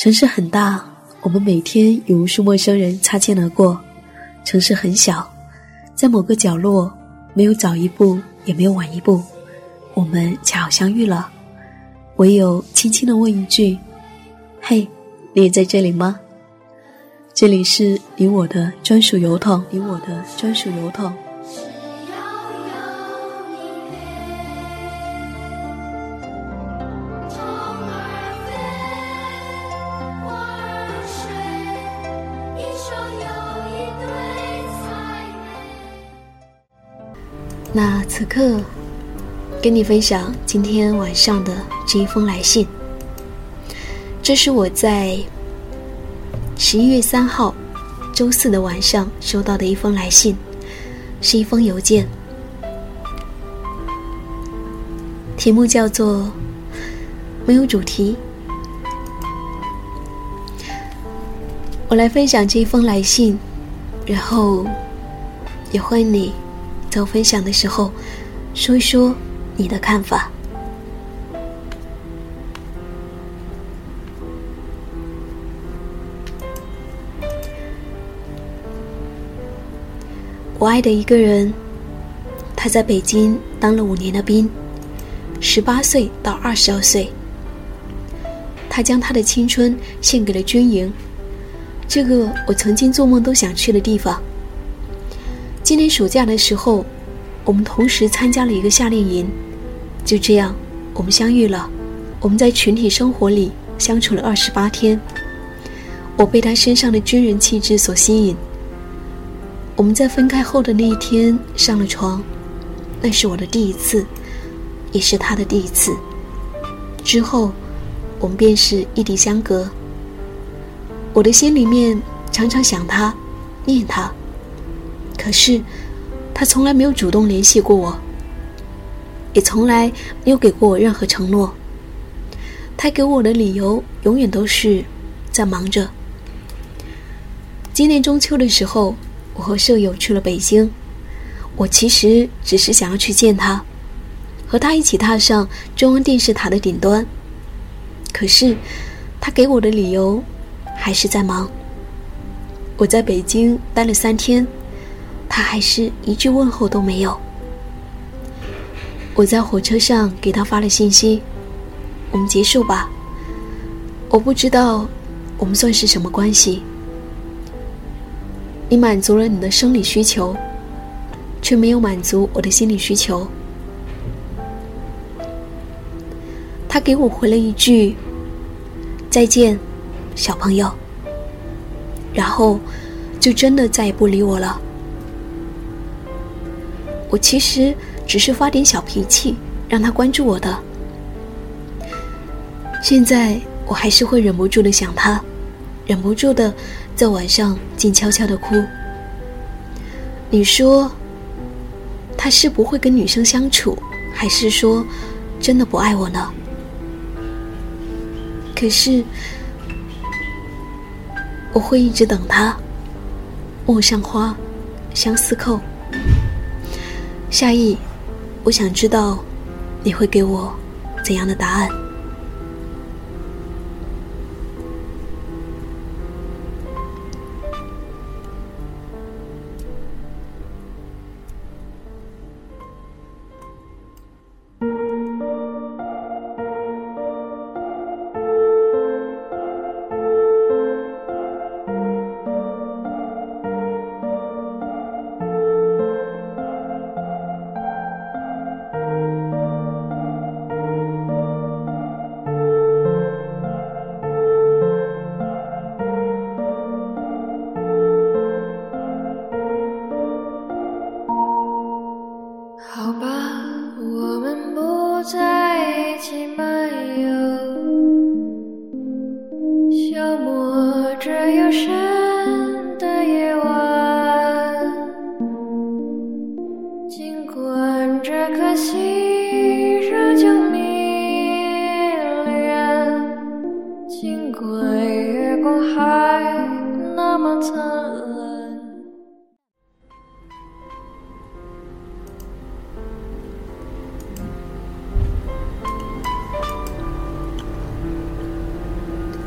城市很大，我们每天与无数陌生人擦肩而过；城市很小，在某个角落，没有早一步，也没有晚一步，我们恰好相遇了。唯有轻轻的问一句：“嘿，你也在这里吗？”这里是你我的专属邮筒，你我的专属邮筒。那此刻，跟你分享今天晚上的这一封来信。这是我在十一月三号周四的晚上收到的一封来信，是一封邮件，题目叫做“没有主题”。我来分享这一封来信，然后也欢迎你。在我分享的时候，说一说你的看法。我爱的一个人，他在北京当了五年的兵，十八岁到二十二岁，他将他的青春献给了军营，这个我曾经做梦都想去的地方。今年暑假的时候，我们同时参加了一个夏令营，就这样，我们相遇了。我们在群体生活里相处了二十八天。我被他身上的军人气质所吸引。我们在分开后的那一天上了床，那是我的第一次，也是他的第一次。之后，我们便是异地相隔。我的心里面常常想他，念他。可是，他从来没有主动联系过我，也从来没有给过我任何承诺。他给我的理由永远都是在忙着。今年中秋的时候，我和舍友去了北京，我其实只是想要去见他，和他一起踏上中央电视塔的顶端。可是，他给我的理由还是在忙。我在北京待了三天。他还是一句问候都没有。我在火车上给他发了信息：“我们结束吧。”我不知道我们算是什么关系。你满足了你的生理需求，却没有满足我的心理需求。他给我回了一句：“再见，小朋友。”然后就真的再也不理我了。我其实只是发点小脾气，让他关注我的。现在我还是会忍不住的想他，忍不住的在晚上静悄悄的哭。你说，他是不会跟女生相处，还是说真的不爱我呢？可是我会一直等他。陌上花，相思扣。夏意，我想知道，你会给我怎样的答案？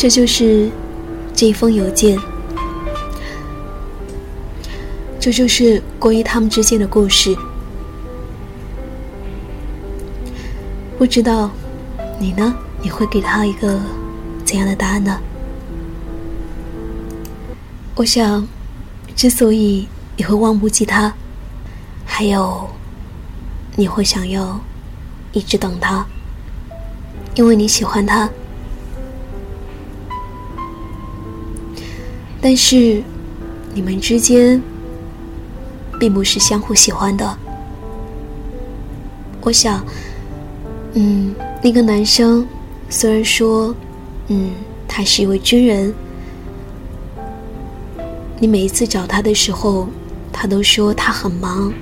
这就是这封邮件，这就是关于他们之间的故事。不知道你呢？你会给他一个怎样的答案呢？我想，之所以你会忘不记他，还有你会想要一直等他，因为你喜欢他。但是，你们之间并不是相互喜欢的。我想，嗯，那个男生虽然说，嗯，他是一位军人，你每一次找他的时候，他都说他很忙，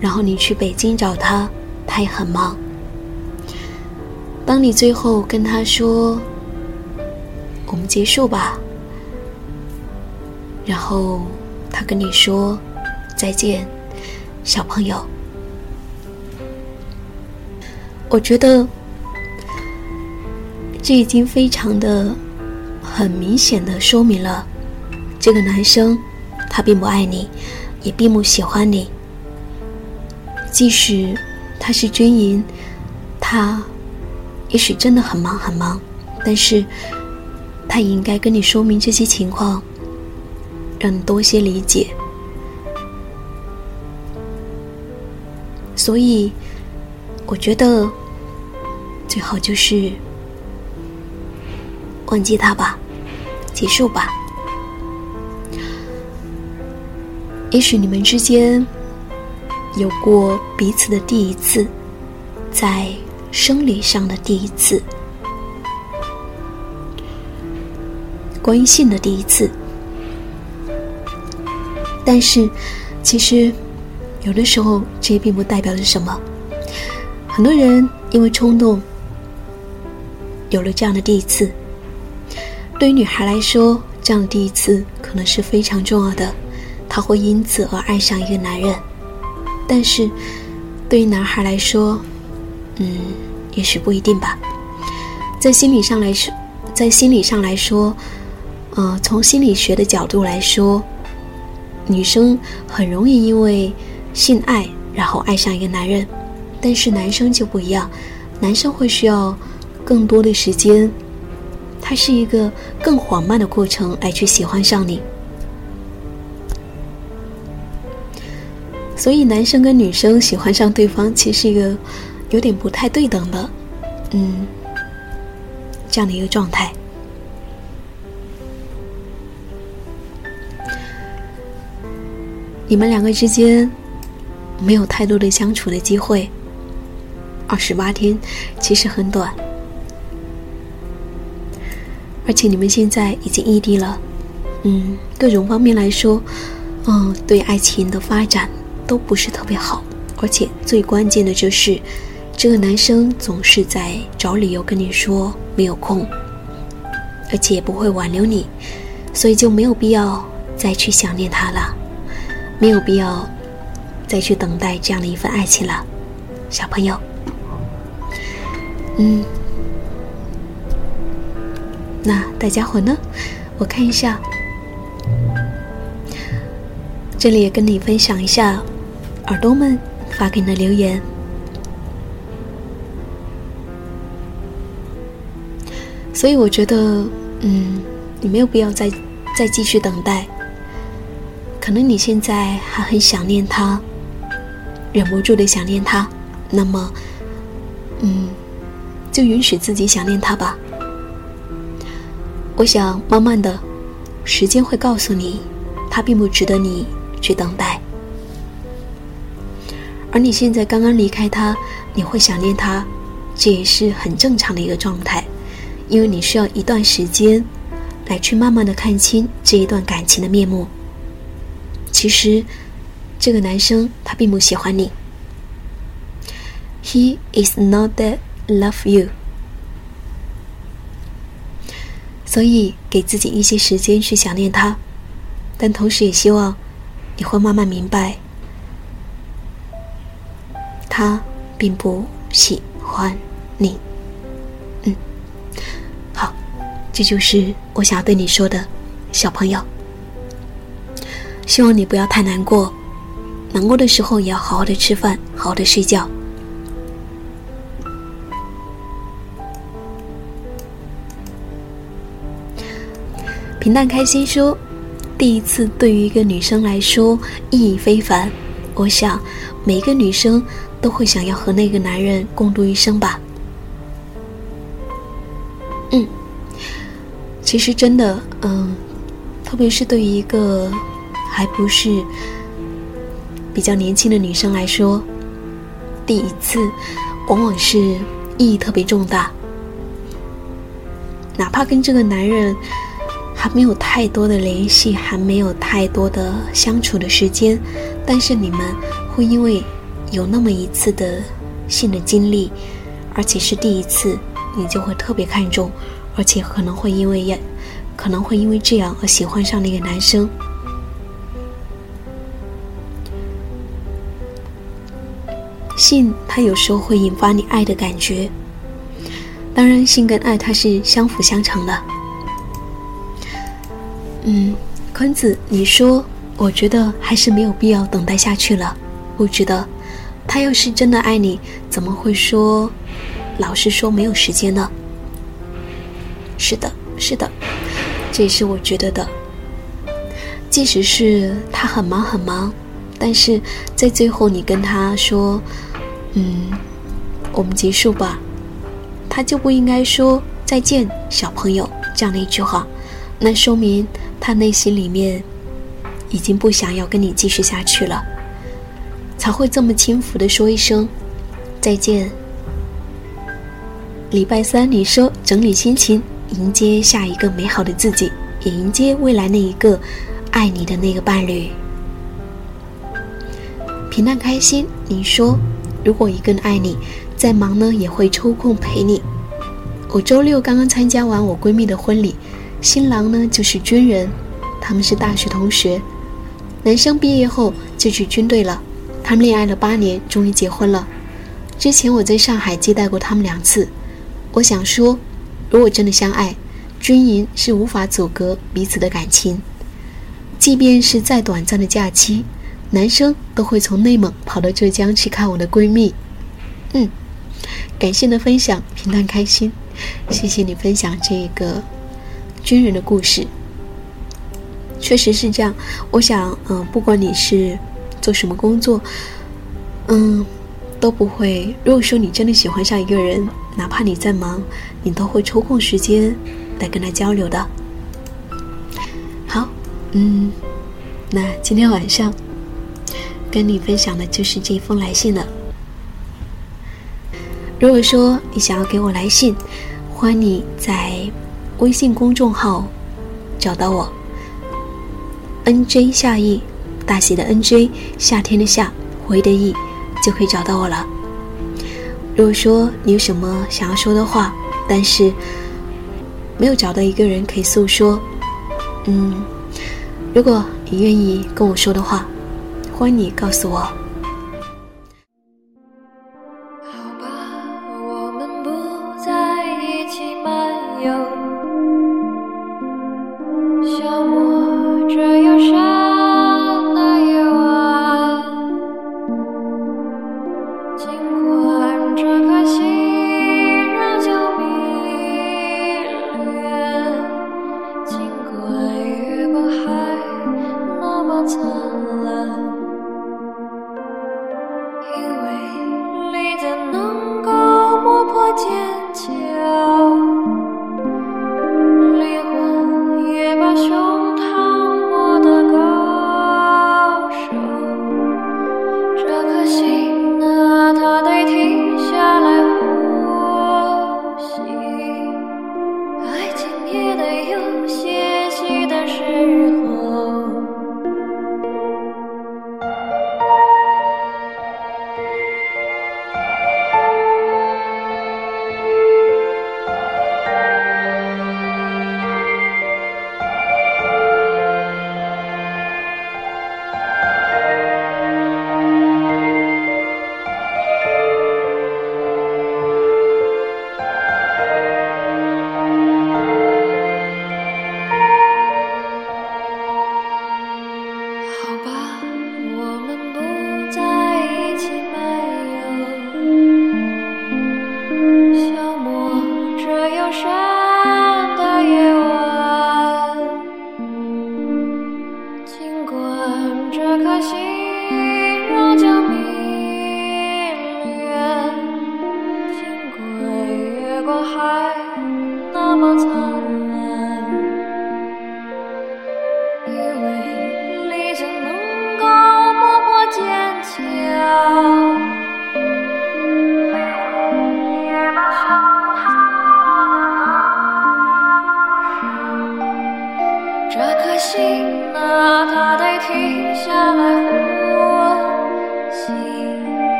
然后你去北京找他，他也很忙。当你最后跟他说：“我们结束吧。”然后他跟你说再见，小朋友。我觉得这已经非常的很明显的说明了，这个男生他并不爱你，也并不喜欢你。即使他是军营，他也许真的很忙很忙，但是他也应该跟你说明这些情况。让你多些理解，所以我觉得最好就是忘记他吧，结束吧。也许你们之间有过彼此的第一次，在生理上的第一次，关于性的第一次。但是，其实有的时候，这也并不代表着什么。很多人因为冲动，有了这样的第一次。对于女孩来说，这样的第一次可能是非常重要的，她会因此而爱上一个男人。但是，对于男孩来说，嗯，也许不一定吧。在心理上来说，在心理上来说，呃，从心理学的角度来说。女生很容易因为性爱，然后爱上一个男人，但是男生就不一样，男生会需要更多的时间，它是一个更缓慢的过程来去喜欢上你。所以，男生跟女生喜欢上对方，其实是一个有点不太对等的，嗯，这样的一个状态。你们两个之间没有太多的相处的机会，二十八天其实很短，而且你们现在已经异地了，嗯，各种方面来说，嗯，对爱情的发展都不是特别好，而且最关键的就是，这个男生总是在找理由跟你说没有空，而且也不会挽留你，所以就没有必要再去想念他了。没有必要再去等待这样的一份爱情了，小朋友。嗯，那大家伙呢？我看一下，这里也跟你分享一下耳朵们发给你的留言。所以我觉得，嗯，你没有必要再再继续等待。可能你现在还很想念他，忍不住的想念他，那么，嗯，就允许自己想念他吧。我想，慢慢的，时间会告诉你，他并不值得你去等待。而你现在刚刚离开他，你会想念他，这也是很正常的一个状态，因为你需要一段时间，来去慢慢的看清这一段感情的面目。其实，这个男生他并不喜欢你。He is not that love you。所以，给自己一些时间去想念他，但同时也希望你会慢慢明白，他并不喜欢你。嗯，好，这就是我想要对你说的，小朋友。希望你不要太难过，难过的时候也要好好的吃饭，好好的睡觉。平淡开心说，第一次对于一个女生来说意义非凡。我想，每一个女生都会想要和那个男人共度一生吧。嗯，其实真的，嗯，特别是对于一个还不是比较年轻的女生来说，第一次往往是意义特别重大。哪怕跟这个男人还没有太多的联系，还没有太多的相处的时间，但是你们会因为有那么一次的性的经历，而且是第一次。你就会特别看重，而且可能会因为也，可能会因为这样而喜欢上那个男生。性它有时候会引发你爱的感觉，当然性跟爱它是相辅相成的。嗯，坤子，你说，我觉得还是没有必要等待下去了。我觉得，他要是真的爱你，怎么会说？老是说，没有时间呢。是的，是的，这也是我觉得的。即使是他很忙很忙，但是在最后你跟他说：“嗯，我们结束吧。”他就不应该说“再见，小朋友”这样的一句话。那说明他内心里面已经不想要跟你继续下去了，才会这么轻浮的说一声“再见”。礼拜三，你说整理心情，迎接下一个美好的自己，也迎接未来那一个爱你的那个伴侣。平淡开心，你说如果一个人爱你，再忙呢也会抽空陪你。我周六刚刚参加完我闺蜜的婚礼，新郎呢就是军人，他们是大学同学，男生毕业后就去军队了，他们恋爱了八年，终于结婚了。之前我在上海接待过他们两次。我想说，如果真的相爱，军营是无法阻隔彼此的感情。即便是再短暂的假期，男生都会从内蒙跑到浙江去看我的闺蜜。嗯，感谢你的分享，平淡开心。谢谢你分享这个军人的故事，确实是这样。我想，嗯，不管你是做什么工作，嗯。都不会。如果说你真的喜欢上一个人，哪怕你再忙，你都会抽空时间来跟他交流的。好，嗯，那今天晚上跟你分享的就是这封来信了。如果说你想要给我来信，欢迎你在微信公众号找到我，N J 夏意，大写的 N J，夏天的夏，回的意。就可以找到我了。如果说你有什么想要说的话，但是没有找到一个人可以诉说，嗯，如果你愿意跟我说的话，欢迎你告诉我。